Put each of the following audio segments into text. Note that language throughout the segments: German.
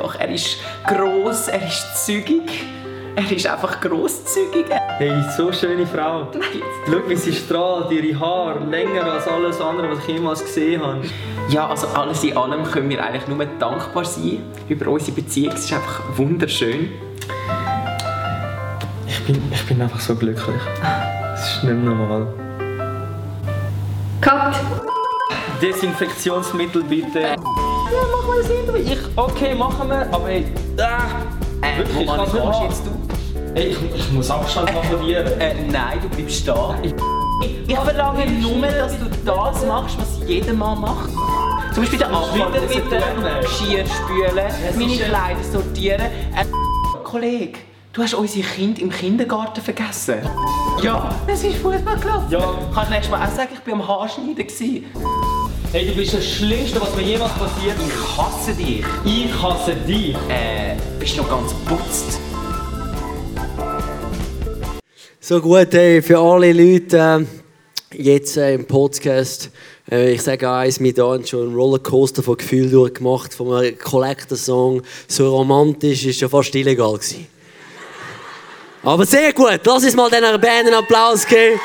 einfach. Er ist gross, er ist zügig. Er ist einfach grosszügig. Hey, so schöne Frau. Schau, wie sie strahlt, ihre Haare länger als alles andere, was ich jemals gesehen habe. Ja, also alles in allem können wir eigentlich nur dankbar sein über unsere Beziehung. Es ist einfach wunderschön. Ich bin, ich bin einfach so glücklich. Es ist nicht normal. Cut! Desinfektionsmittel bitte. Ja, machen wir das Interview. Ich, okay, machen wir, aber ey, ah, Äh, Wirklich, wo ich machen. jetzt du? ey, ich, ich muss Abstand machen von dir. Äh, nein, du bleibst da. Ich verlange nur, dass du das machst, was jeder Mann macht. Zum Beispiel den Abfall mit dem. Geschirr spülen, meine Kleider sortieren. Äh, Kollege, du hast unsere Kinder im Kindergarten vergessen. Ja, es ist Fußball gelaufen. Ja. Kannst du nächstes Mal auch sagen, ich war am Haarschneiden. Hey, du bist das Schlimmste, was mir jemals passiert ist. Ich hasse dich. Ich hasse dich. Äh, bist du noch ganz putzt? So gut, hey, für alle Leute äh, jetzt äh, im Podcast. Äh, ich sage eins, wir haben schon einen Rollercoaster von Gefühlen durchgemacht, von einem Collector-Song. So romantisch, ist ja fast illegal gewesen. Aber sehr gut, lass uns mal dieser Band einen Applaus geben.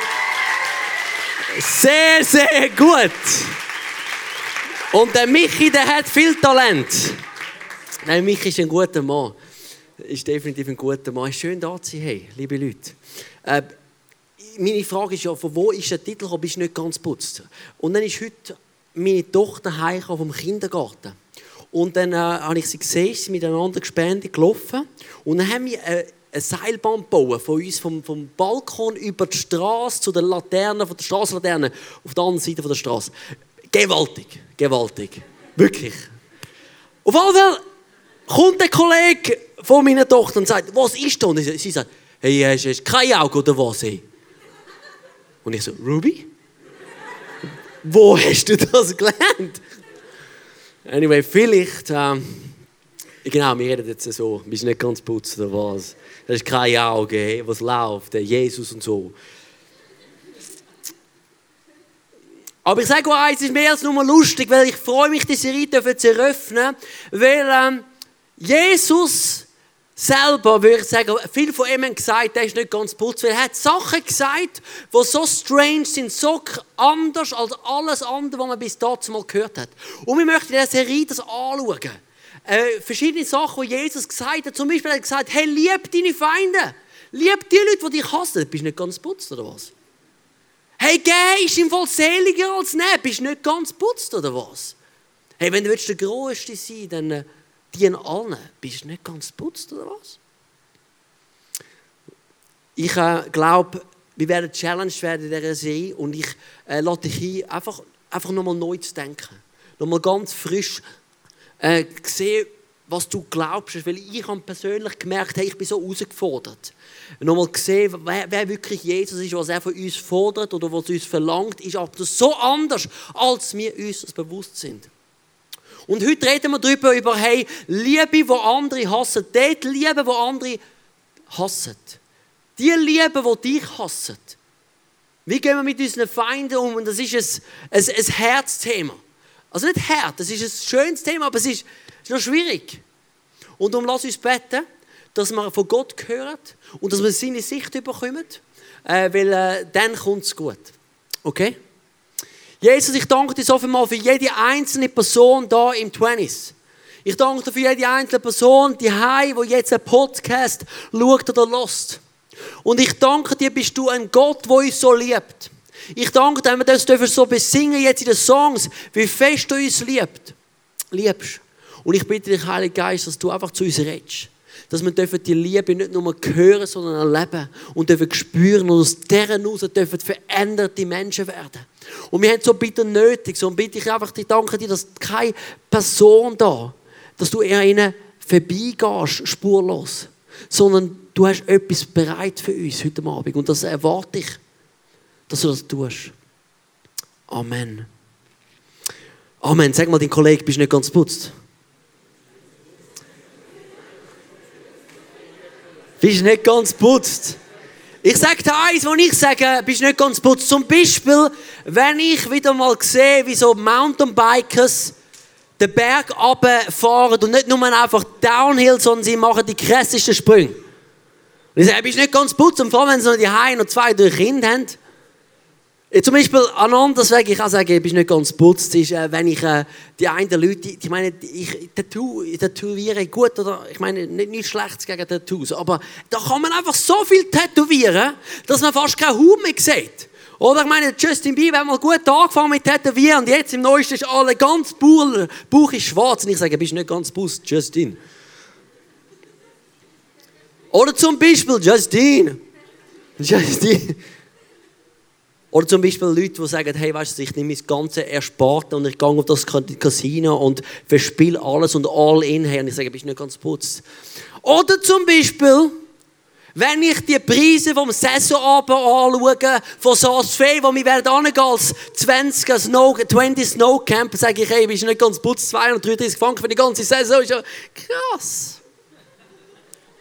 Sehr, sehr gut. Und der Michi, der hat viel Talent. Nein, Michi ist ein guter Mann. Ist definitiv ein guter Mann. Ist schön da zu sein, hey, liebe Leute. Äh, meine Frage ist ja, von wo ist der Titel gekommen, bist du nicht ganz putzt? Und dann ist heute meine Tochter heimgekommen vom Kindergarten. Und dann äh, habe ich sie gesehen, sie miteinander gespendet gelaufen. Und dann haben wir äh, ein Seilbahn gebaut von uns, vom, vom Balkon über die Straße zu den Laternen, von der Straßenlaterne auf der anderen Seite der Straße. Gewaltig, gewaltig. Wirklich. Auf jeden Fall kommt der Kollege von meiner Tochter und sagt, was ist da? Und sie sagt, hey, hast du kein Auge oder was? Hey? Und ich so, Ruby? Wo hast du das gelernt? Anyway, vielleicht, ähm, genau, wir reden jetzt so, bist nicht ganz putzt oder was? Das ist kein Auge, was läuft, Jesus und so. Aber ich sage euch es ist mehr als nur lustig, weil ich freue mich, die Serie zu eröffnen, weil ähm, Jesus selber, würde ich sagen, viel von ihm haben gesagt, er ist nicht ganz putz, weil er hat Sachen gesagt, die so strange sind, so anders als alles andere, was man bis dazu mal gehört hat. Und wir möchten in dieser Serie das anschauen. Äh, verschiedene Sachen, die Jesus gesagt hat. Zum Beispiel hat er gesagt, hey, lieb deine Feinde. Lieb die Leute, die dich hassen. Bist du nicht ganz putzt, oder was? Hey, geh ist im Fall seliger als nehmen. Bist du nicht ganz putzt, oder was? Hey, wenn du willst der Größte sein dann äh, dien allen. Bist du nicht ganz putzt, oder was? Ich äh, glaube, wir werden challenged werden in dieser Serie und ich äh, lade dich ein, einfach, einfach nochmal neu zu denken. Nochmal ganz frisch äh, sehen, was du glaubst. Weil ich habe persönlich gemerkt, hey, ich bin so herausgefordert. Nochmal gesehen, wer, wer wirklich Jesus ist, was er von uns fordert oder was uns verlangt, ist aber so anders, als wir uns das bewusst sind. Und heute reden wir darüber, über, hey, Liebe, wo andere hassen. Dort Liebe, wo andere hassen. Die Liebe, die dich hassen. Wie gehen wir mit unseren Feinden um? Und das ist ein, ein, ein Herzthema. Also nicht hart, das ist ein schönes Thema, aber es ist, ist noch schwierig. Und darum lass uns beten, dass wir von Gott hören und dass wir seine Sicht bekommen, äh, weil äh, dann kommt es gut. Okay? Jesus, ich danke dir so viel mal für jede einzelne Person da im 20s. Ich danke dir für jede einzelne Person, die Hai, die jetzt einen Podcast schaut oder lost. Und ich danke dir, bist du ein Gott, der uns so liebt. Ich danke dir, wenn wir das so besingen jetzt in den Songs, wie fest du uns liebt, liebst. Und ich bitte dich, Heiliger Geist, dass du einfach zu uns redest. Dass wir dürfen die Liebe nicht nur hören, sondern erleben und dürfen spüren und aus deren heraus dürfen veränderte Menschen werden. Und wir haben so bitte nötig, so bitte ich einfach, ich danke dir, dass keine Person da, dass du an ihnen vorbeigehst, spurlos, sondern du hast etwas bereit für uns heute Abend und das erwarte ich, dass du das tust. Amen. Amen. Sag mal, dein Kollege, bist du nicht ganz putzt? Bist nicht ganz putzt? Ich sage dir eins, was ich sage, bist nicht ganz putzt. Zum Beispiel, wenn ich wieder mal sehe, wie so Mountainbikers den Berg runterfahren und nicht nur einfach Downhill, sondern sie machen die krassesten Sprünge. Und ich sage, bist nicht ganz putz, und vor allem, wenn sie noch die Heim und zwei drei Kinder haben. Ja, zum Beispiel an anderes Weg, ich kann sagen, ich bin nicht ganz putzt, ist, äh, wenn ich äh, die einen Leute, die meinen, ich Tattoo, tätowiere gut oder, ich meine, nicht nichts Schlechtes gegen Tattoos, aber da kann man einfach so viel tätowieren, dass man fast keine Haut mehr sieht. Oder ich meine, Justin Bieber hat mal gut angefangen mit Tätowieren und jetzt im Neuesten ist alle ganz Bauch, Bauch ist schwarz. Und ich sage, bist nicht ganz Bus, Justin. Oder zum Beispiel Justin. Justin. Oder zum Beispiel Leute, die sagen, hey, weißt du, ich nehme mein ganzes Ersparte und ich gehe auf das Casino und verspiele alles und all in her. Und ich sage, bist nicht ganz putzt. Oder zum Beispiel, wenn ich die Preise vom Saisonabend anschaue, von Saas-Fee, wo wir werden als 20 Snow, 20 Snow Camp, sage ich, hey, bist nicht ganz putzt, 233 Franken für die ganze Saison, ist ja krass.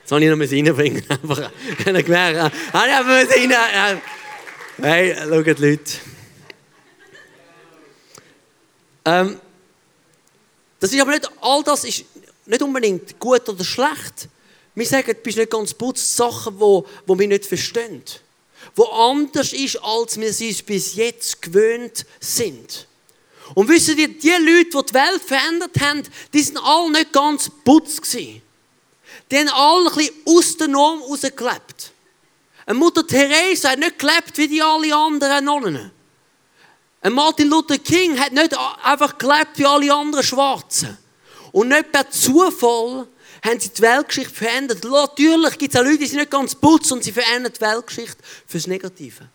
Das soll ich noch reinbringen. Einfach, ich habe gemerkt, ich einfach rein. Hey, schaut Leute. Ähm, das ist aber nicht, all das ist nicht unbedingt gut oder schlecht. Wir sagen, du bist nicht ganz putzt, Sachen, die wo, wo wir nicht verstehen. Wo anders ist, als wir sie bis jetzt gewöhnt sind. Und wissen ihr, die Leute, die die Welt verändert haben, die sind alle nicht ganz gewesen. Die haben alle ein bisschen aus der Norm rausgelebt. Eine Mutter Therese hat nicht gelebt wie die alle anderen Nonnen. Ein Martin Luther King hat nicht einfach gelebt wie alle anderen Schwarzen. Und nicht per Zufall haben sie die Weltgeschichte verändert. Natürlich gibt es auch Leute, die sind nicht ganz putz und sie verändern die Weltgeschichte fürs Negative.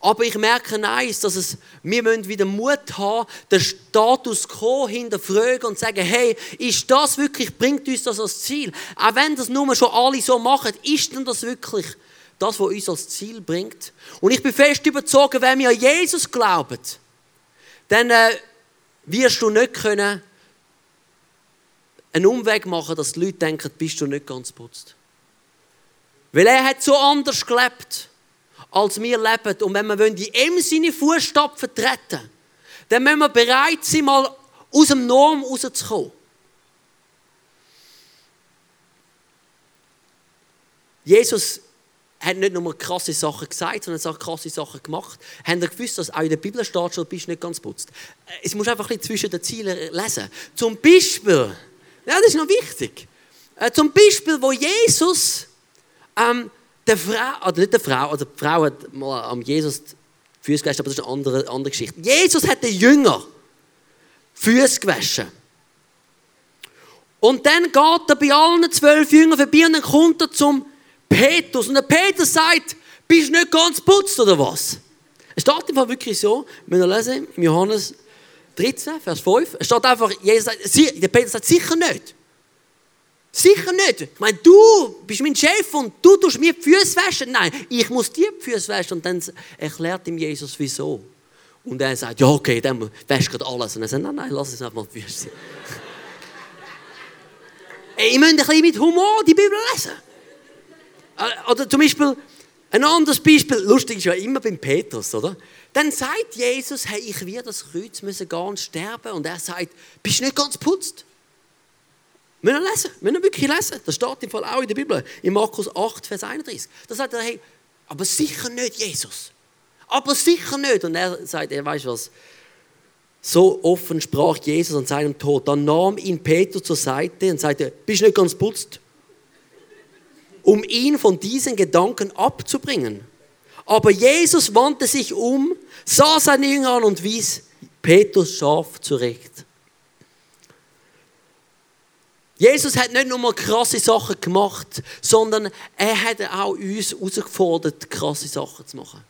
Aber ich merke eins, dass es, wir müssen wieder Mut haben, den Status quo hinterfragen und sagen, hey, ist das wirklich, bringt uns das als Ziel? Auch wenn das nur schon alle so machen, ist denn das wirklich das, was uns als Ziel bringt? Und ich bin fest überzeugt, wenn wir an Jesus glauben, dann äh, wirst du nicht können einen Umweg machen, dass die Leute denken, bist du nicht ganz putzt. Weil er hat so anders gelebt als wir leben. Und wenn wir in ihm seine Fußstapfen treten dann müssen wir bereit sein, mal aus dem Norm rauszukommen. Jesus hat nicht nur krasse Sachen gesagt, sondern auch krasse Sachen gemacht. Haben ihr gewusst, dass auch in der Bibel steht, schon bist nicht ganz putzt. Es muss einfach ein bisschen zwischen den Zielen lesen. Zum Beispiel, ja, das ist noch wichtig. Äh, zum Beispiel, wo Jesus ähm, der Frau, oder nicht der Frau, oder die Frau hat mal am Jesus Füße gewaschen, aber das ist eine andere, andere Geschichte. Jesus hat den Jünger Füße gewaschen. Und dann geht er bei allen zwölf Jüngern vorbei und dann kommt er zum Petrus. Und der Petrus sagt, bist du nicht ganz putzt oder was? Es steht einfach wirklich so, wenn wir lesen, im Johannes 13, Vers 5, es steht einfach, Jesus sagt, der Petrus sagt, sicher nicht. Sicher nicht. Ich meine, du bist mein Chef und du tust mir die Füße waschen. Nein, ich muss dir die Füße waschen. Und dann erklärt ihm Jesus, wieso. Und er sagt, ja, okay, dann wäschst du alles. Und er sagt, nein, nein, lass es einfach mal die Füße sein. ich müsst ein bisschen mit Humor die Bibel lesen. Äh, oder zum Beispiel, ein anderes Beispiel, lustig ist ja immer beim Petrus, oder? Dann sagt Jesus, hey, ich werde das Kreuz müssen gehen sterben. Und er sagt, bist du nicht ganz putzt? Müssen wir lesen, müssen wir wirklich lesen. Das steht im Fall auch in der Bibel, in Markus 8, Vers 31. Da sagt er, hey, aber sicher nicht Jesus. Aber sicher nicht. Und er sagt, er weiß was. So offen sprach Jesus an seinem Tod. Dann nahm ihn Peter zur Seite und sagte, bist du nicht ganz putzt? Um ihn von diesen Gedanken abzubringen. Aber Jesus wandte sich um, sah seine Jünger an und wies Petrus scharf zurecht. Jesus hat nicht nur mal krasse Sachen gemacht, sondern er hat auch uns herausgefordert, krasse Sachen zu machen.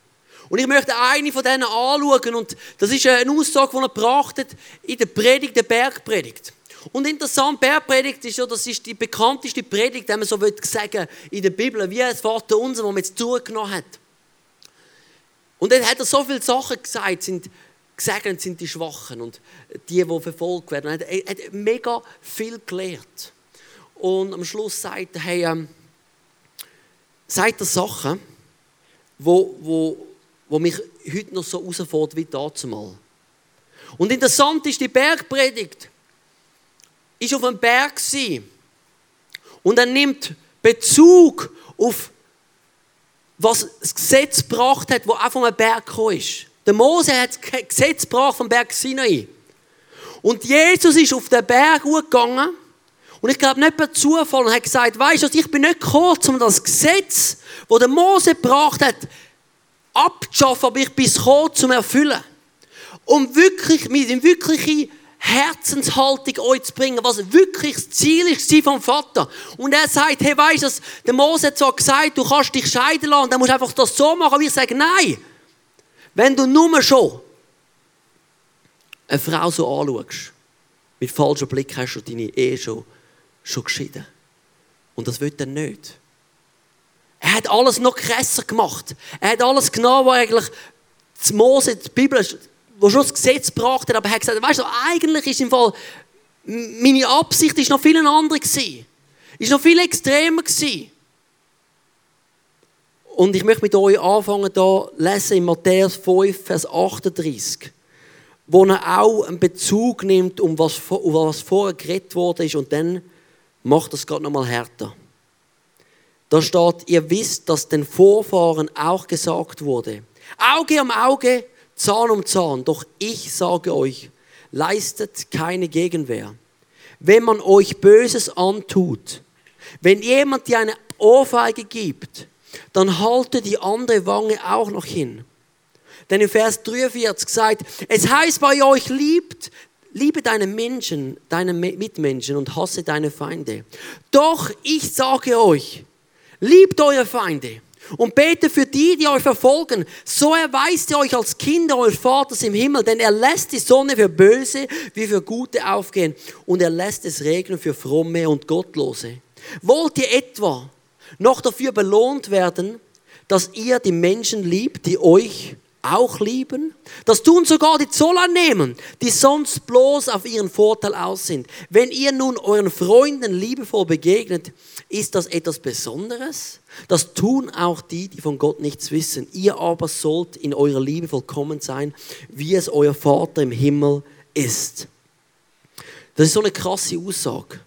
Und ich möchte eine von denen anschauen und das ist eine Aussage, die er gebracht in der Predigt, der Bergpredigt. Und interessant, Bergpredigt ist ja, das ist die bekannteste Predigt, wenn man so sagen in der Bibel, wie das Vater unser, wo man jetzt zugenommen hat. Und dann hat er so viele Sachen gesagt, sind Gesegnet sind die Schwachen und die, die verfolgt werden. Er hat mega viel gelehrt. Und am Schluss sagt er, hey, ähm, sagt er Sachen, wo, wo, wo mich heute noch so herausfordern wie damals. Und interessant ist die Bergpredigt. Ist auf einem Berg gewesen. und er nimmt Bezug auf was das Gesetz gebracht hat, wo auch vom Berg gekommen ist. Der Mose hat das Gesetz gebracht vom Berg Sinai. Und Jesus ist auf den Berg gegangen und ich glaube nicht per Zufall und hat gesagt, weißt du, ich bin nicht gekommen, um das Gesetz, das der Mose gebracht hat, abzuschaffen, aber ich bin gekommen, zum erfüllen. Um wirklich, mit dem wirklichen Herzenshaltung euch zu bringen, was wirklich das Ziel ist vom Vater. Und er sagt, hey, weißt du, der Mose hat zwar gesagt, du kannst dich scheiden lassen, dann musst du einfach das so machen, wie ich sage, nein. Wenn du nur schon eine Frau so anschaust, mit falschem Blick hast du deine Ehe schon, schon geschieden. Und das will er nicht. Er hat alles noch krasser gemacht. Er hat alles genommen, was eigentlich das Mose, die Bibel wo schon das Gesetz gebracht hat, aber er hat gesagt, weißt du, eigentlich ist im Fall, meine Absicht ist noch viel andere gewesen. Ist noch viel extremer gewesen. Und ich möchte mit euch anfangen, da lesen in Matthäus 5, Vers 38, wo er auch einen Bezug nimmt, um was, um was vorher geredet worden ist und dann macht das gerade nochmal härter. Da steht, ihr wisst, dass den Vorfahren auch gesagt wurde, Auge um Auge, Zahn um Zahn. Doch ich sage euch, leistet keine Gegenwehr. Wenn man euch Böses antut, wenn jemand dir eine Ohrfeige gibt, dann halte die andere Wange auch noch hin. Denn in Vers 43 sagt, es heißt bei euch liebt, liebe deine Menschen, deine Mitmenschen und hasse deine Feinde. Doch ich sage euch, liebt eure Feinde und bete für die, die euch verfolgen. So erweist ihr euch als Kinder eures Vaters im Himmel, denn er lässt die Sonne für Böse wie für Gute aufgehen und er lässt es regnen für Fromme und Gottlose. Wollt ihr etwa noch dafür belohnt werden, dass ihr die Menschen liebt, die euch auch lieben? Das tun sogar die Zollannehmen, die sonst bloß auf ihren Vorteil aus sind. Wenn ihr nun euren Freunden liebevoll begegnet, ist das etwas Besonderes? Das tun auch die, die von Gott nichts wissen. Ihr aber sollt in eurer Liebe vollkommen sein, wie es euer Vater im Himmel ist. Das ist so eine krasse Aussage.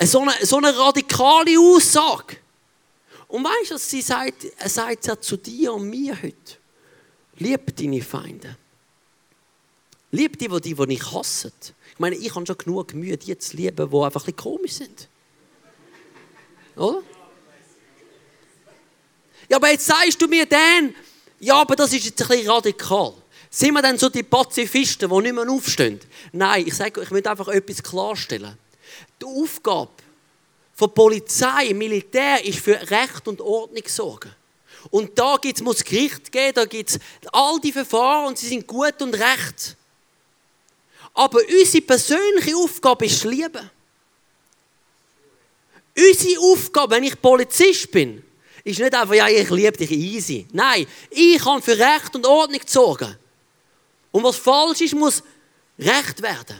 So eine, so eine radikale Aussage. Und weißt du, sie sagt, er sagt ja zu dir und mir heute. Lieb deine Feinde. Lieb die, die, die dich hassen. Ich meine, ich habe schon genug Mühe, die zu lieben, die einfach ein bisschen komisch sind. Oder? Aber jetzt sagst du mir dann, ja, aber das ist jetzt ein bisschen radikal. Sind wir dann so die Pazifisten, die nicht mehr aufstehen? Nein, ich sage, ich möchte einfach etwas klarstellen. Die Aufgabe von Polizei, Militär ist für Recht und Ordnung sorgen. Und da gibt's, muss Gericht geben, da gibt es all die Verfahren und sie sind gut und recht. Aber unsere persönliche Aufgabe ist Liebe. Unsere Aufgabe, wenn ich Polizist bin, ist nicht einfach, ja, ich liebe dich easy. Nein, ich kann für Recht und Ordnung sorgen. Und was falsch ist, muss recht werden.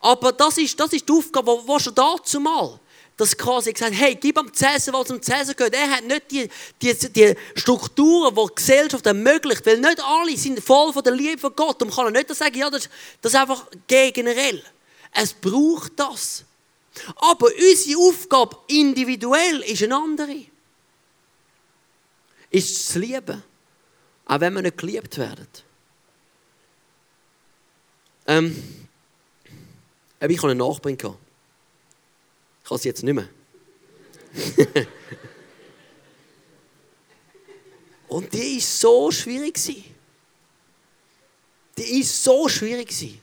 Aber das ist, das ist die Aufgabe, die schon dazu mal dass quasi gesagt hey, gib am Cäsar, was am Cäsar gehört. Er hat nicht die, die, die Strukturen, die die Gesellschaft ermöglicht, weil nicht alle sind voll von der Liebe von Gott. Und kann nicht sagen, ja, das, das ist einfach generell. Es braucht das. Aber unsere Aufgabe individuell ist eine andere. Ist zu lieben, auch wenn wir nicht geliebt werden. Ähm, ich hatte einen Nachbarn. Gehabt kann es jetzt nicht mehr. Und die ist so schwierig Die ist so schwierig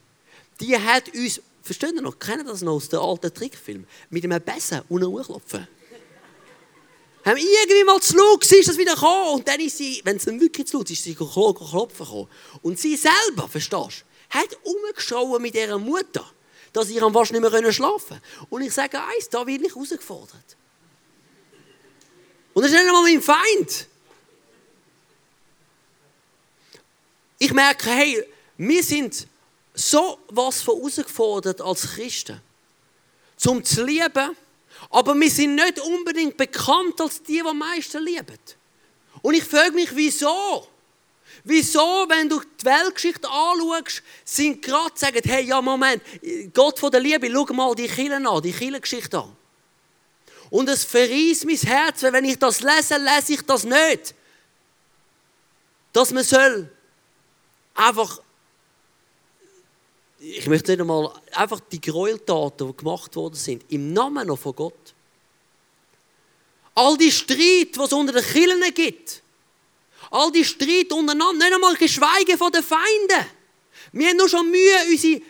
Die hat uns, versteht ihr noch, kennen das noch aus den alten Trickfilmen, mit einem Besen unten hochklopfen. Haben irgendwie mal zu laut ist das wieder gekommen. Und dann ist sie, wenn es dann wirklich zu laut ist, ist sie klopfen gekommen. Und sie selber, verstehst du, hat umgeschaut mit ihrer Mutter dass ich am fast nicht mehr schlafen konnte. Und ich sage eins, da werde ich herausgefordert. Und das ist nicht einmal mein Feind. Ich merke, hey, wir sind so was von herausgefordert als Christen, zum zu lieben, aber wir sind nicht unbedingt bekannt als die, die am meisten lieben. Und ich frage mich, wieso? Wieso, wenn du die Weltgeschichte anschaust, sind gerade sagen, hey, ja, Moment, Gott von der Liebe, schau mal die Kirchen an, die Kirchengeschichte an. Und es verreist mein Herz, weil wenn ich das lese, lese ich das nicht. Dass man soll einfach, ich möchte nicht einmal, einfach die Gräueltaten, die gemacht worden sind, im Namen noch von Gott. All die Streit, was unter den Kirchen gibt, all die Streit untereinander, nicht einmal geschweige von den Feinden. Wir haben nur schon Mühe, unsere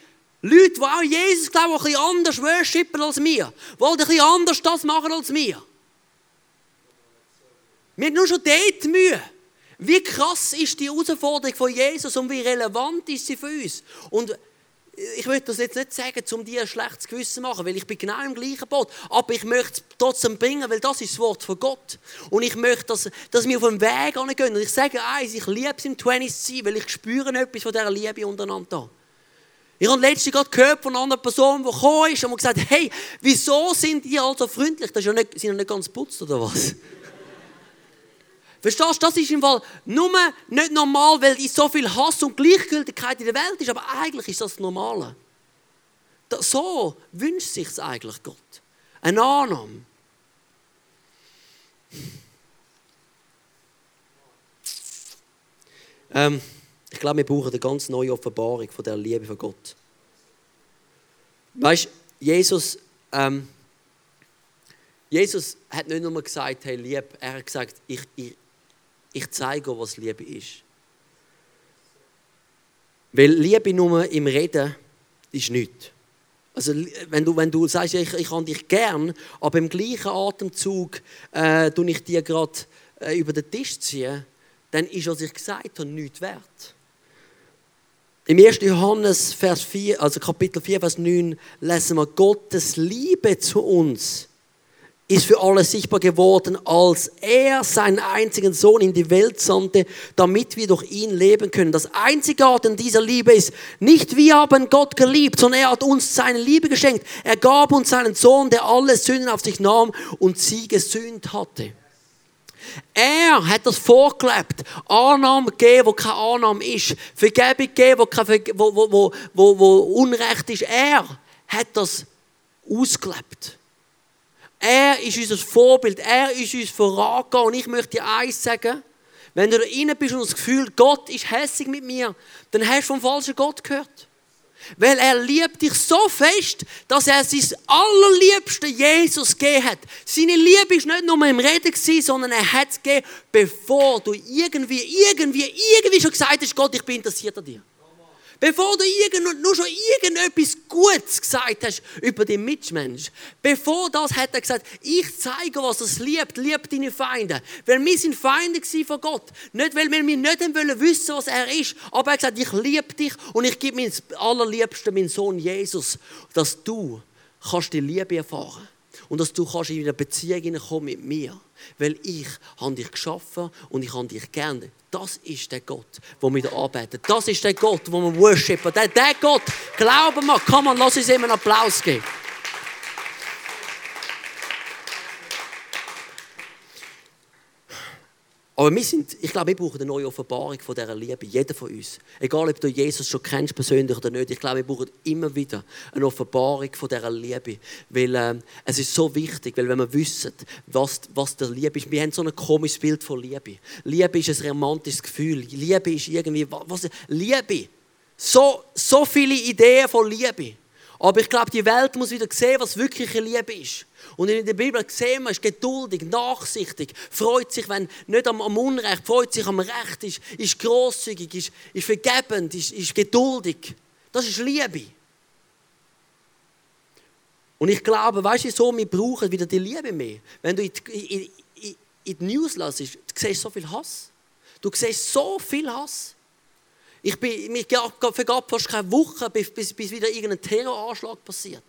Leute, die auch Jesus glauben, ein bisschen anders worshipen als wir, die ein bisschen anders das machen als wir. Wir haben nur schon dort Mühe. Wie krass ist die Herausforderung von Jesus und wie relevant ist sie für uns? Und ich möchte das jetzt nicht sagen, um dir ein schlechtes Gewissen zu machen, weil ich bin genau im gleichen Boot. Aber ich möchte es trotzdem bringen, weil das ist das Wort von Gott. Und ich möchte, dass, dass wir auf dem Weg gehen. Und ich sage eins, ich liebe es im 20 sein, weil ich spüre etwas von dieser Liebe untereinander. Ich habe letztens gerade gehört von einer anderen Person, die gekommen ist und gesagt hey, wieso sind die also freundlich? Das ist ja nicht, sind ja nicht ganz putzt, oder was? Verstehst du, das ist im Fall nur nicht normal, weil so viel Hass und Gleichgültigkeit in der Welt ist, aber eigentlich ist das das Normale. So wünscht sich eigentlich Gott. Eine Annahme. Ähm, ich glaube, wir brauchen eine ganz neue Offenbarung von der Liebe von Gott. Weißt Jesus, ähm, Jesus hat nicht nur gesagt, hey, lieb, er hat gesagt, ich, ich, ich zeige, was Liebe ist. Weil Liebe nur im Reden ist nichts. Also, wenn du, wenn du sagst, ich, ich habe dich gern, aber im gleichen Atemzug äh, tue ich dir gerade äh, über den Tisch ziehen, dann ist, was ich gesagt habe, nichts wert. Im 1. Johannes, Vers 4, also Kapitel 4, Vers 9, lesen wir, Gottes Liebe zu uns ist für alle sichtbar geworden, als er seinen einzigen Sohn in die Welt sandte, damit wir durch ihn leben können. Das Einzigartige dieser Liebe ist, nicht wir haben Gott geliebt, sondern er hat uns seine Liebe geschenkt. Er gab uns seinen Sohn, der alle Sünden auf sich nahm und sie gesühnt hatte. Er hat das vorgelebt. Annahme gegeben, wo keine Annahme ist. Vergebung gegeben, wo, keine, wo, wo, wo, wo Unrecht ist. Er hat das ausgelebt. Er ist unser Vorbild. Er ist uns vorangegangen. Und ich möchte dir eins sagen. Wenn du da rein bist und das Gefühl, Gott ist hässig mit mir, dann hast du vom falschen Gott gehört. Weil er liebt dich so fest, dass er sein allerliebsten Jesus gegeben hat. Seine Liebe ist nicht nur im Reden sondern er hat es gegeben, bevor du irgendwie, irgendwie, irgendwie schon gesagt hast, Gott, ich bin interessiert an dir. Bevor du nur schon irgendetwas Gutes gesagt hast über den Mitmensch, bevor das hat er gesagt, ich zeige, was es liebt, liebt deine Feinde. Weil wir sind Feinde von Gott. Nicht, weil wir nicht wollen wissen, was er ist, aber er hat gesagt, ich liebe dich und ich gebe mir allerliebsten, meinen Sohn Jesus, dass du kannst die Liebe erfahren und dass du kannst in eine Beziehung mit mir. Weil ich habe dich geschaffen und ich habe dich gerne. Das ist der Gott, den wir anbeten. Das ist der Gott, den wir worshipen. Der, der Gott, glauben wir, komm lass uns ihm einen Applaus geben. Aber wir sind, ich glaube, wir brauchen eine neue Offenbarung von dieser Liebe, jeder von uns. Egal, ob du Jesus schon kennst persönlich oder nicht, ich glaube, wir brauchen immer wieder eine Offenbarung von dieser Liebe. Weil äh, es ist so wichtig, weil wenn wir wissen, was, was der Liebe ist, wir haben so ein komisches Bild von Liebe. Liebe ist ein romantisches Gefühl. Liebe ist irgendwie, was, Liebe. So, so viele Ideen von Liebe. Aber ich glaube, die Welt muss wieder sehen, was wirkliche Liebe ist. Und in der Bibel sehen wir, ist geduldig, nachsichtig, freut sich, wenn nicht am, am Unrecht, freut sich am Recht, ist, ist großzügig, ist, ist vergebend, ist, ist geduldig. Das ist Liebe. Und ich glaube, weißt du, so wir brauchen wieder die Liebe mehr. Wenn du in die, in, in, die News lässt, du so viel Hass. Du siehst so viel Hass. Ich bin, mir vergab fast keine Woche, bis, bis, bis wieder irgendein Terroranschlag passiert.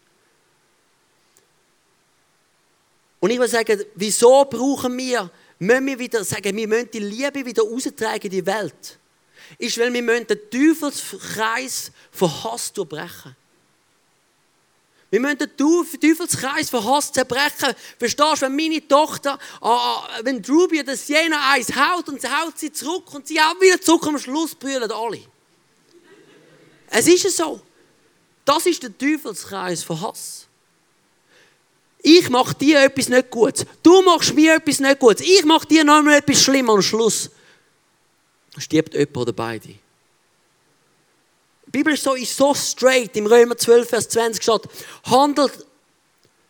Und ich will sagen, wieso brauchen wir, müssen wir wieder sagen, wir müssen die Liebe wieder austragen in die Welt. Ist, weil wir müssen den Teufelskreis von Hass durchbrechen. Wir müssen den Teufelskreis von Hass zerbrechen. Verstehst du, wenn meine Tochter, äh, wenn Ruby das Jena eins haut und sie haut sie zurück und sie auch wieder zurück, am Schluss brüllen alle. Es ist so. Das ist der Teufelskreis von Hass. Ich mache dir etwas nicht gut. Du machst mir etwas nicht gut. Ich mache dir noch mal etwas Schlimmes. Am Schluss stirbt jemand oder beide. Die Bibel ist so, ist so straight. Im Römer 12, Vers 20 steht, handelt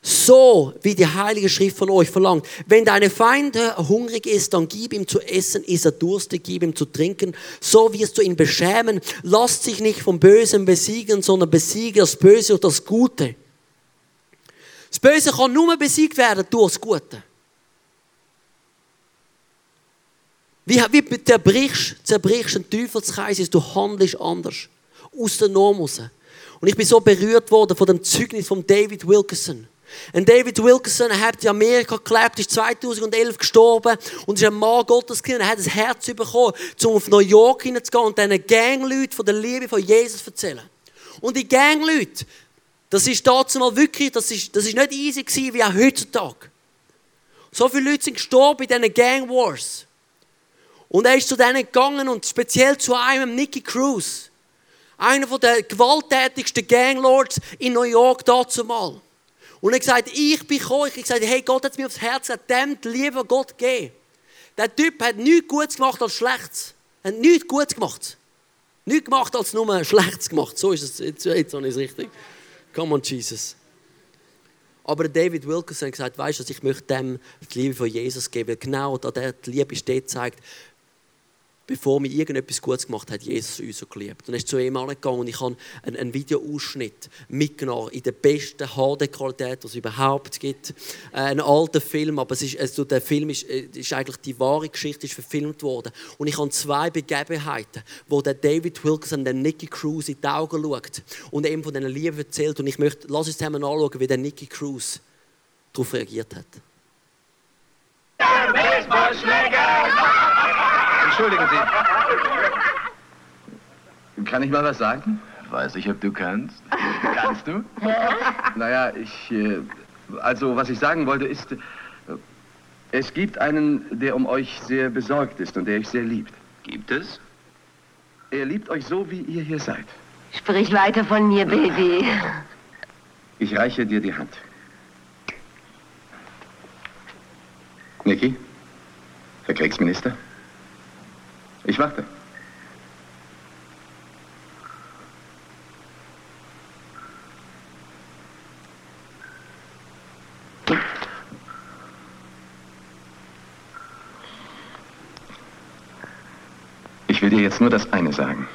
so, wie die Heilige Schrift von euch verlangt. Wenn deine Feind hungrig ist, dann gib ihm zu essen, ist er durstig, gib ihm zu trinken. So wirst du ihn beschämen. Lass dich nicht vom Bösen besiegen, sondern besiege das Böse und das Gute. Das Böse kann nur besiegt werden durch das Gute. Wie, wie zerbrichst, zerbrichst ein Teufelskreis, du handelst anders aus der Norm raus. Und ich bin so berührt worden von dem Zeugnis von David Wilkerson. Und David Wilkerson hat in Amerika gelebt, ist 2011 gestorben und ist ein Mann Gottes gewesen. Er hat das Herz bekommen, um auf New York hineinzugehen und diesen Gangleuten von der Liebe von Jesus zu erzählen. Und die Gangleute, das ist dazu mal wirklich, das ist, das ist nicht easy gewesen, wie auch heutzutage. So viele Leute sind gestorben in diesen Gang Wars. Und er ist zu denen gegangen und speziell zu einem Nicky Cruz einer der gewalttätigsten Ganglords in New York dazu mal. Und er hat gesagt, ich bin gekommen, ich habe gesagt, hey, Gott hat mir aufs Herz gesagt, dem lieber Gott geben. Der Typ hat nichts Gutes gemacht als Schlechtes. Er hat nichts Gutes gemacht. Nichts gemacht als nur Schlechtes gemacht. So ist es, jetzt, jetzt habe es richtig. Come on, Jesus. Aber David Wilkerson hat gesagt, weißt du, ich möchte dem die Liebe von Jesus geben. Genau da der die Liebe steht, zeigt, bevor mir irgendetwas Gutes gemacht hat, Jesus uns so geliebt. Und er ist zu ihm angegangen und ich habe einen, einen Videoausschnitt mitgenommen in der besten HD-Qualität, die es überhaupt gibt. Äh, ein alter Film, aber es ist, also der Film ist, äh, ist eigentlich die wahre Geschichte, ist verfilmt worden. Und ich habe zwei Begebenheiten, wo der David Wilkerson der Nicky Cruz in die Augen schaut und ihm von dieser Liebe erzählt. Und ich möchte, lass uns zusammen anschauen, wie der Nicky Cruz darauf reagiert hat. Der Baseballschläger! Entschuldigen Sie. Kann ich mal was sagen? Weiß ich, ob du kannst. Kannst du? naja, ich... Äh, also, was ich sagen wollte, ist... Äh, es gibt einen, der um euch sehr besorgt ist und der euch sehr liebt. Gibt es? Er liebt euch so, wie ihr hier seid. Sprich weiter von mir, Baby. Ich reiche dir die Hand. Niki? Herr Kriegsminister? Ich warte. Ich will dir jetzt nur das eine sagen.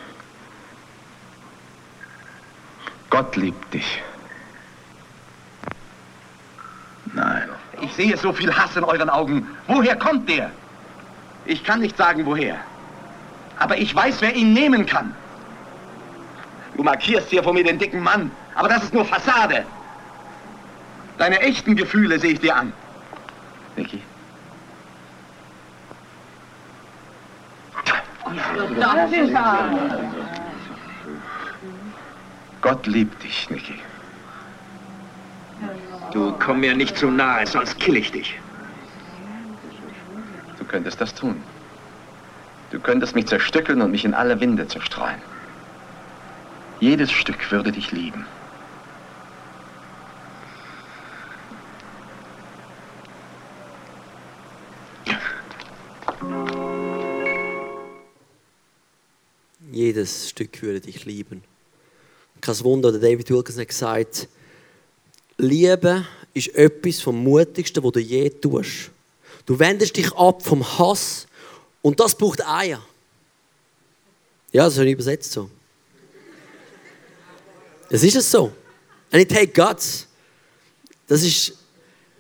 Gott liebt dich. Nein. Ich sehe so viel Hass in euren Augen. Woher kommt der? Ich kann nicht sagen, woher. Aber ich weiß, wer ihn nehmen kann. Du markierst hier vor mir den dicken Mann, aber das ist nur Fassade. Deine echten Gefühle sehe ich dir an. Vicky. Gott liebt dich, Niki. Du komm mir nicht zu nahe, sonst kill ich dich. Du könntest das tun. Du könntest mich zerstückeln und mich in alle Winde zerstreuen. Jedes Stück würde dich lieben. Jedes Stück würde dich lieben. Kein Wunder, der David Wilkerson hat gesagt, Liebe ist etwas vom Mutigsten, was du je tust. Du wendest dich ab vom Hass und das braucht Eier. Ja, das habe ich übersetzt so. Es ist es so. And it takes guts. Das ist,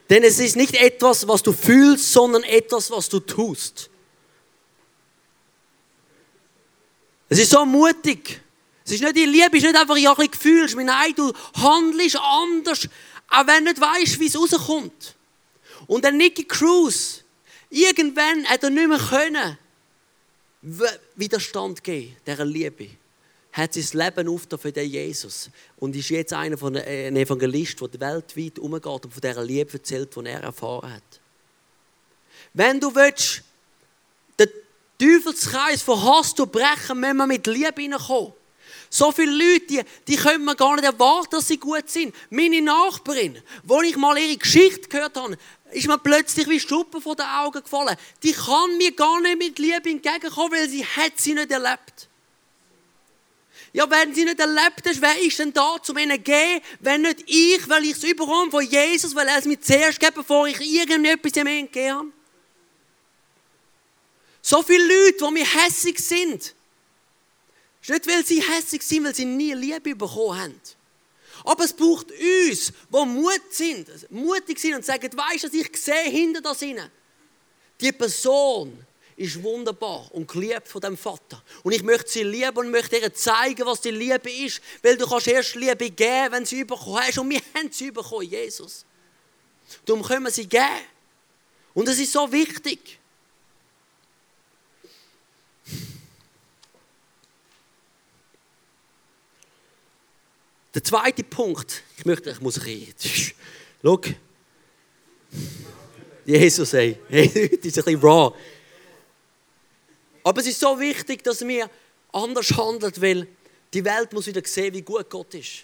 denn es ist nicht etwas, was du fühlst, sondern etwas, was du tust. Es ist so mutig. Es ist nicht die Liebe, ist nicht einfach ja, ein Gefühl. Nein, du handelst anders, auch wenn du nicht weißt, wie es rauskommt. Und der Nicky Cruz, Irgendwann hat er nicht mehr können Widerstand geben, dieser Liebe. hat sein Leben aufgetan für den Jesus und ist jetzt einer von äh, ein Evangelist, der weltweit umgeht und von dieser Liebe erzählt, die er erfahren hat. Wenn du willst, den Teufelskreis von Hass zu brechen, müssen wir mit Liebe hineinkommen. So viele Leute, die, die können wir gar nicht erwarten, dass sie gut sind. Meine Nachbarin, wo ich mal ihre Geschichte gehört habe, ist mir plötzlich wie Schuppen vor den Augen gefallen. Die kann mir gar nicht mit Liebe entgegenkommen, weil sie hat sie nicht erlebt. Ja, wenn sie nicht erlebt hast, wer ist denn da, um ihnen zu geben, wenn nicht ich, weil ich es überkomme von Jesus, weil er es mir zuerst gibt, bevor ich irgendetwas ihm habe? So viele Leute, die mir hässig sind. ist nicht, weil sie hässig sind, weil sie nie Liebe bekommen haben. Aber es braucht uns, die Mut sind, mutig sind und sagen, weißt du, ich sehe hinter das hinein. Die Person, ist wunderbar und geliebt von dem Vater. Und ich möchte sie lieben und möchte ihr zeigen, was die Liebe ist. Weil du kannst erst Liebe geben, wenn sie bekommen hast. Und wir haben sie bekommen, Jesus. Darum können wir sie geben. Und das ist so wichtig. Der zweite Punkt, ich möchte, ich muss reden. Schau. Jesus, ey, hey, heute ist ein bisschen raw. Aber es ist so wichtig, dass wir anders handeln, weil die Welt muss wieder sehen, wie gut Gott ist.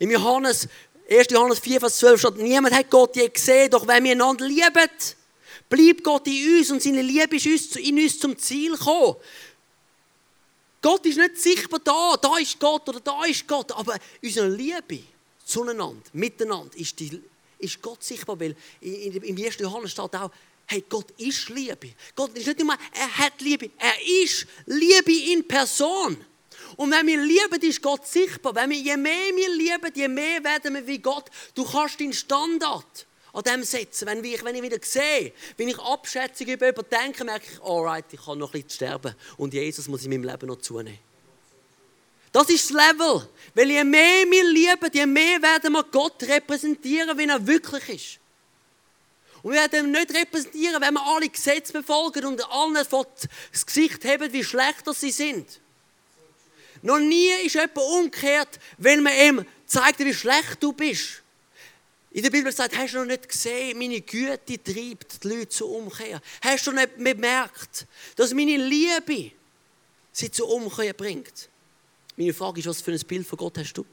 Im Johannes, 1. Johannes 4, Vers 12 steht, niemand hat Gott je gesehen, doch wenn wir einander lieben, bleibt Gott in uns und seine Liebe ist in uns zum Ziel gekommen. Gott ist nicht sichtbar da, da ist Gott oder da ist Gott, aber unsere Liebe zueinander, miteinander, ist, die, ist Gott sichtbar, weil im 1. Johannes steht auch, Hey, Gott ist Liebe. Gott ist nicht immer, er hat Liebe, er ist Liebe in Person. Und wenn wir lieben, ist Gott sichtbar. Wenn wir, je mehr wir lieben, je mehr werden wir wie Gott. Du kannst deinen Standard an dem setzen. Wenn ich, wenn ich wieder sehe, wenn ich Abschätzung über jemanden denke, merke ich, alright, ich kann noch ein bisschen sterben. Und Jesus muss in meinem Leben noch zunehmen. Das ist das Level. Weil je mehr wir lieben, je mehr werden wir Gott repräsentieren, wie er wirklich ist. Und wir werden nicht repräsentieren, wenn wir alle Gesetze befolgen und allen das Gesicht haben, wie schlecht sie sind. Noch nie ist jemand umgekehrt, wenn man ihm zeigt, wie schlecht du bist. In der Bibel sagt, hast du noch nicht gesehen, meine Güte treibt die Leute zur Umkehr. Hast du nicht bemerkt, dass meine Liebe sie zur Umkehr bringt? Meine Frage ist, was für ein Bild von Gott hast du?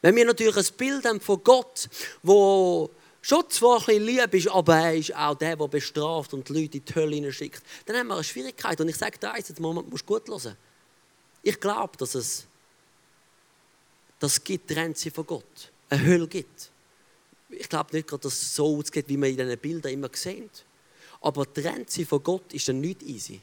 Wenn wir natürlich ein Bild haben von Gott, wo schon zwar ein lieb ist, aber er ist auch der, der bestraft und die Leute in die Hölle hineinschickt, dann haben wir eine Schwierigkeit. Und ich sage dir eins, jetzt musst du gut hören. Ich glaube, dass es das gibt Grenzen von Gott. Eine Hölle gibt. Ich glaube nicht dass es so ausgeht, wie man in diesen Bildern immer sieht. Aber die Grenze von Gott ist dann nicht easy.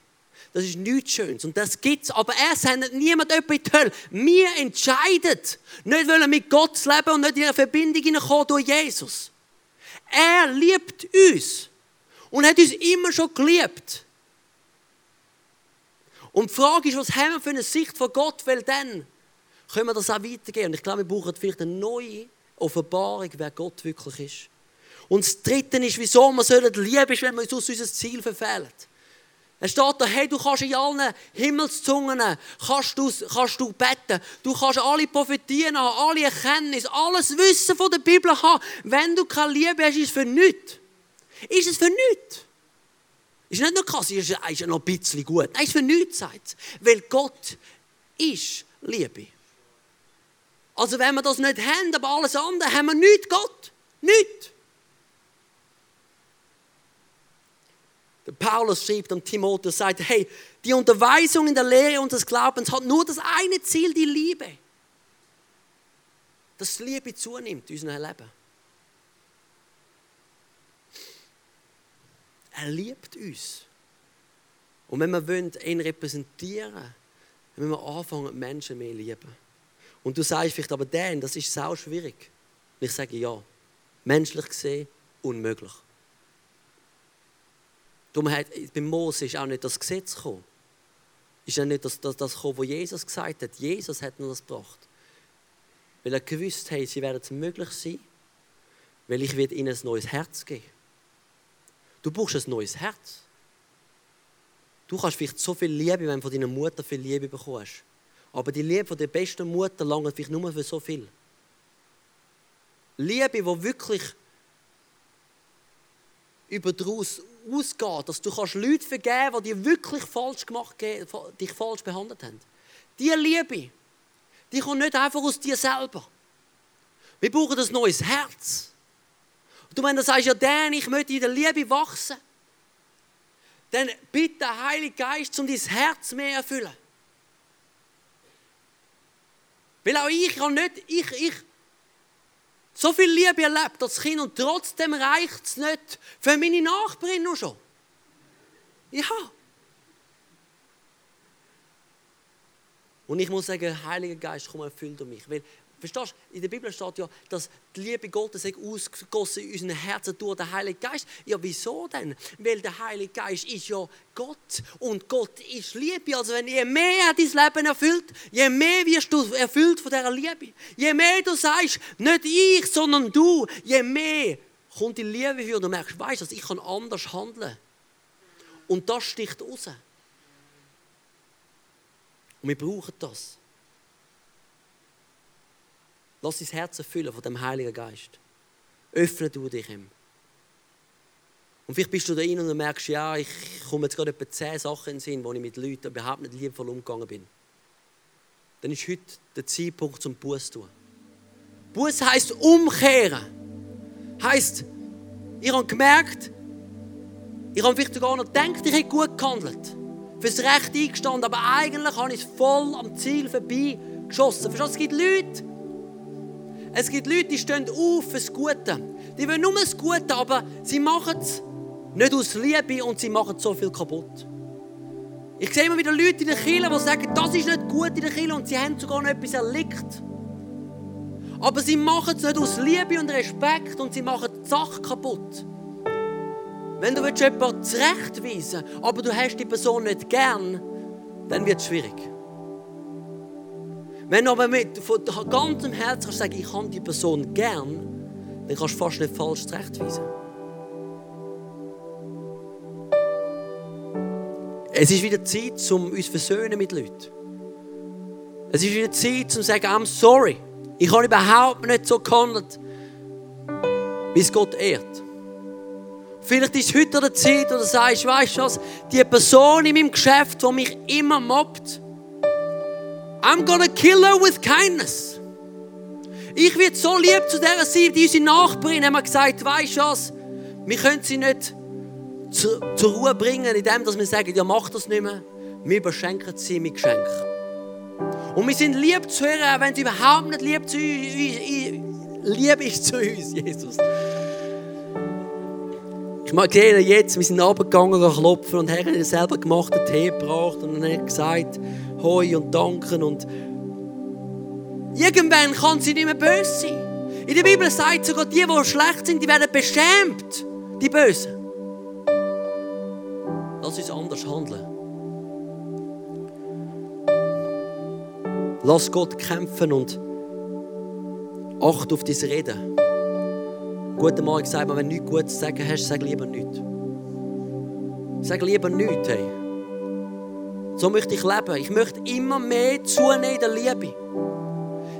Das ist nichts Schönes. Und das gibt es. Aber er sendet niemand in die Hölle. Wir entscheiden. Nicht wollen mit Gott leben und nicht in eine Verbindung hineinkommen durch Jesus. Er liebt uns und hat uns immer schon geliebt. Und die Frage ist, was haben wir für eine Sicht von Gott, weil dann können wir das auch weitergeben. Und ich glaube, wir brauchen vielleicht eine neue Offenbarung, wer Gott wirklich ist. Und das Dritte ist, wieso wir sollen lieben, ist, wenn wir uns unser Ziel verfehlen. Es steht da, hey, du kannst in allen Himmelszungen kannst du, kannst du beten. Du kannst alle Prophetien haben, alle Erkenntnis, alles Wissen von der Bibel haben. Wenn du keine Liebe hast, ist es für nichts. Ist es für nichts. Ist nicht nur krass, ist, ja noch ein bisschen gut. Nein, ist für nichts, sagt Weil Gott ist Liebe. Also wenn wir das nicht haben, aber alles andere, haben wir nichts Gott. Nichts. Der Paulus schreibt an Timotheus, sagt, hey, die Unterweisung in der Lehre und des Glaubens hat nur das eine Ziel, die Liebe. Dass Liebe zunimmt in unserem Leben. Er liebt uns. Und wenn wir ihn repräsentieren wollen, müssen wir anfangen, Menschen mehr lieben. Und du sagst vielleicht, aber Dan, das ist sau schwierig. Und ich sage ja, menschlich gesehen unmöglich. Darum hat, bei Mose ist auch nicht das Gesetz gekommen. Ist ja nicht das, das, das gekommen, was Jesus gesagt hat. Jesus hat nur das gebracht. Weil er gewusst hat, sie werden es möglich sein, weil ich werde ihnen ein neues Herz geben. Du brauchst ein neues Herz. Du kannst vielleicht so viel Liebe, wenn du von deiner Mutter viel Liebe bekommst. Aber die Liebe der besten Mutter langt vielleicht nur für so viel. Liebe, die wirklich über daraus ausgeht, dass du kannst Leute vergeben kannst, die dir wirklich falsch gemacht dich falsch behandelt haben. Diese Liebe, die kommt nicht einfach aus dir selber. Wir brauchen ein neues Herz. Und du, wenn du sagst, ja, Dan, ich möchte in der Liebe wachsen, dann bitte der Heilige Geist, um dein Herz mehr erfüllen. Weil auch ich habe nicht, ich, ich, so viel Liebe erlebt als Kind und trotzdem reicht es nicht für meine Nachbarin noch schon. Ja. Und ich muss sagen, Heiliger Geist, komm, erfüll du mich. Weil Verstehst du? In der Bibel steht ja, dass die Liebe Gottes ausgegossen in unseren Herzen durch den Heiligen Geist. Ja, wieso denn? Weil der Heilige Geist ist ja Gott und Gott ist Liebe. Also wenn je mehr dein Leben erfüllt, je mehr wirst du erfüllt von dieser Liebe. Je mehr du sagst, nicht ich, sondern du, je mehr kommt die Liebe für und du merkst, weißt du, ich kann anders handeln. Und das sticht raus. Und wir brauchen das. Lass dein Herz erfüllen von dem Heiligen Geist. Öffne du dich ihm. Und vielleicht bist du da rein und merkst, ja, ich komme jetzt gerade etwa zehn Sachen in den Sinn, wo ich mit Leuten überhaupt nicht liebevoll umgegangen bin. Dann ist heute der Zeitpunkt zum Buß tun. Buß heißt umkehren. Heißt, ich habe gemerkt, ich habe vielleicht sogar noch gedacht, ich hätte gut gehandelt. Fürs Recht eingestanden, aber eigentlich habe ich es voll am Ziel vorbei geschossen. Verstehst du, es gibt Leute, es gibt Leute, die stehen auf fürs Gute. Die wollen nur das Gute, aber sie machen es nicht aus Liebe und sie machen so viel kaputt. Ich sehe immer wieder Leute in der Kirche, die sagen, das ist nicht gut in der Kirche und sie haben sogar noch etwas erlickt. Aber sie machen es nicht aus Liebe und Respekt und sie machen die Sache kaputt. Wenn du jemanden zurechtweisen willst, aber du hast die Person nicht gern, dann wird es schwierig. Wenn du aber mit von ganzem Herzen kannst sagen, ich habe die Person gern, dann kannst du fast nicht falsch zurechtweisen. Es ist wieder Zeit, um uns versöhnen mit Leuten. Es ist wieder Zeit, um zu sagen, I'm sorry. Ich habe überhaupt nicht so gehandelt, wie es Gott ehrt. Vielleicht ist heute der Zeit, wo du sagst, weißt du was, die Person in meinem Geschäft, die mich immer mobbt, I'm gonna kill her with kindness. Ich werde so lieb zu der sein, die unsere Nachbarin haben gesagt, weißt du was, wir können sie nicht zu, zur Ruhe bringen, indem wir sagen, ja mach das nicht mehr. Wir überschenken sie mit Geschenken. Und wir sind lieb zu hören, wenn sie überhaupt nicht lieb zu lieb ist zu uns, Jesus. Ich sehen, jetzt, wir sind runtergegangen, klopfen und haben selber gemachten Tee gebracht und dann hat gesagt, Hoi und Danken und irgendwann kann sie nicht mehr böse sein. In der Bibel sagt sogar, die, die schlecht sind, die werden beschämt, die Bösen. Lass uns anders handeln. Lass Gott kämpfen und acht auf dein Reden. Guten Morgen sagt man, wenn du nichts Gutes zu sagen hast, sag lieber nichts. Sag lieber nichts, hey. So möchte ich leben. Ich möchte immer mehr zunehmen in der Liebe.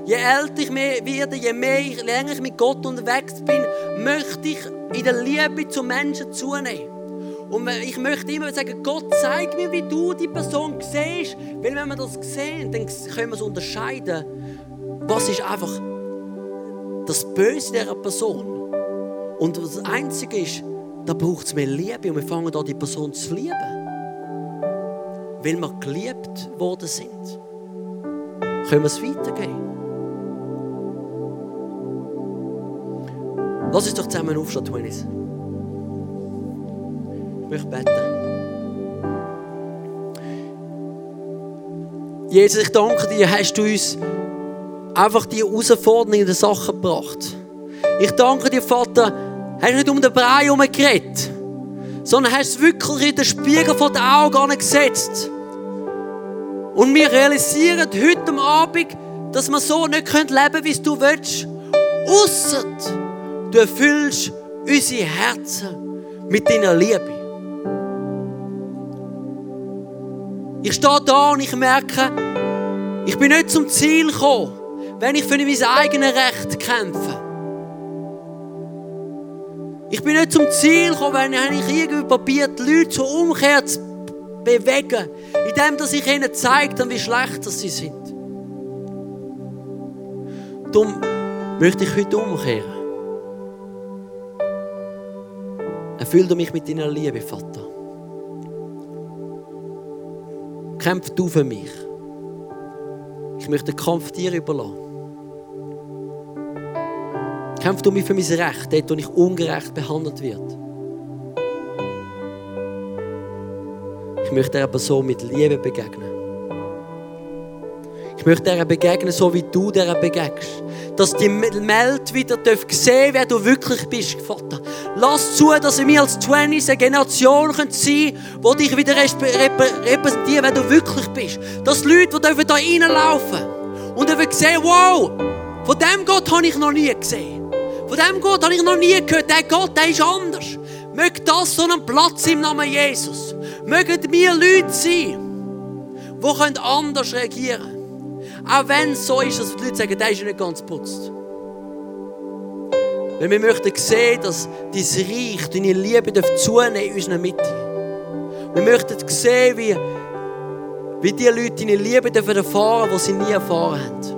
Je älter ich werde, je mehr ich, länger ich mit Gott unterwegs bin, möchte ich in der Liebe zu Menschen zunehmen. Und ich möchte immer sagen, Gott, zeig mir, wie du die Person siehst. Weil wenn wir das sehen, dann können wir es unterscheiden, was ist einfach das Böse dieser Person. Und das Einzige ist, da braucht es mehr Liebe und wir fangen an, die Person zu lieben weil wir geliebt worden sind, können wir es weitergeben. Lass uns doch zusammen aufstehen, Twinis. Ich möchte beten. Jesus, ich danke dir, hast du uns einfach die herausfordernden Sachen gebracht. Ich danke dir, Vater, hast nicht um den Brei herum geredet sondern hast es wirklich in den Spiegel vor den Augen gesetzt. Und wir realisieren heute Abend, dass wir so nicht leben können, wie du willst. Ausser du erfüllst unsere Herzen mit deiner Liebe. Ich stehe da und ich merke, ich bin nicht zum Ziel gekommen, wenn ich für mein eigenes Recht kämpfe. Ich bin nicht zum Ziel gekommen, wenn ich irgendwie probiert, die Leute zur Umkehr zu bewegen, indem dass ich ihnen zeige, wie schlecht sie sind. Darum möchte ich heute umkehren. Erfüll mich mit deiner Liebe, Vater. Kämpf du für mich. Ich möchte den Kampf dir überlassen. Kämpf du mich für mein Recht, dort, wo ich ungerecht behandelt werde. Ich möchte dieser Person mit Liebe begegnen. Ich möchte dieser begegnen, so wie du dieser begegnest. Dass die Welt wieder sehen wer du wirklich bist, Vater. Lass zu, dass wir als 20 eine Generation sein können, die dich wieder repräsentieren, wer du wirklich bist. Dass Leute, die da reinlaufen und sehen, wow, von dem Gott habe ich noch nie gesehen. Von dem Gott habe ich noch nie gehört. Der Gott, der ist anders. Möge das so einen Platz im Namen Jesus. Mögen wir Leute sein, die anders reagieren können. Auch wenn es so ist, dass die Leute sagen, der ist nicht ganz putzt. Weil wir möchten sehen, dass dein Reich, deine Liebe zunehmen in unserer Mitte. Wir möchten sehen, wie, wie die Leute deine Liebe erfahren, die sie nie erfahren haben.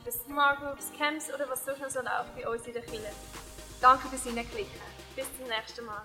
über Smart Groups, Camps oder was sonst noch läuft bei uns in der Kirche. Danke fürs Hineinklicken. Bis zum nächsten Mal.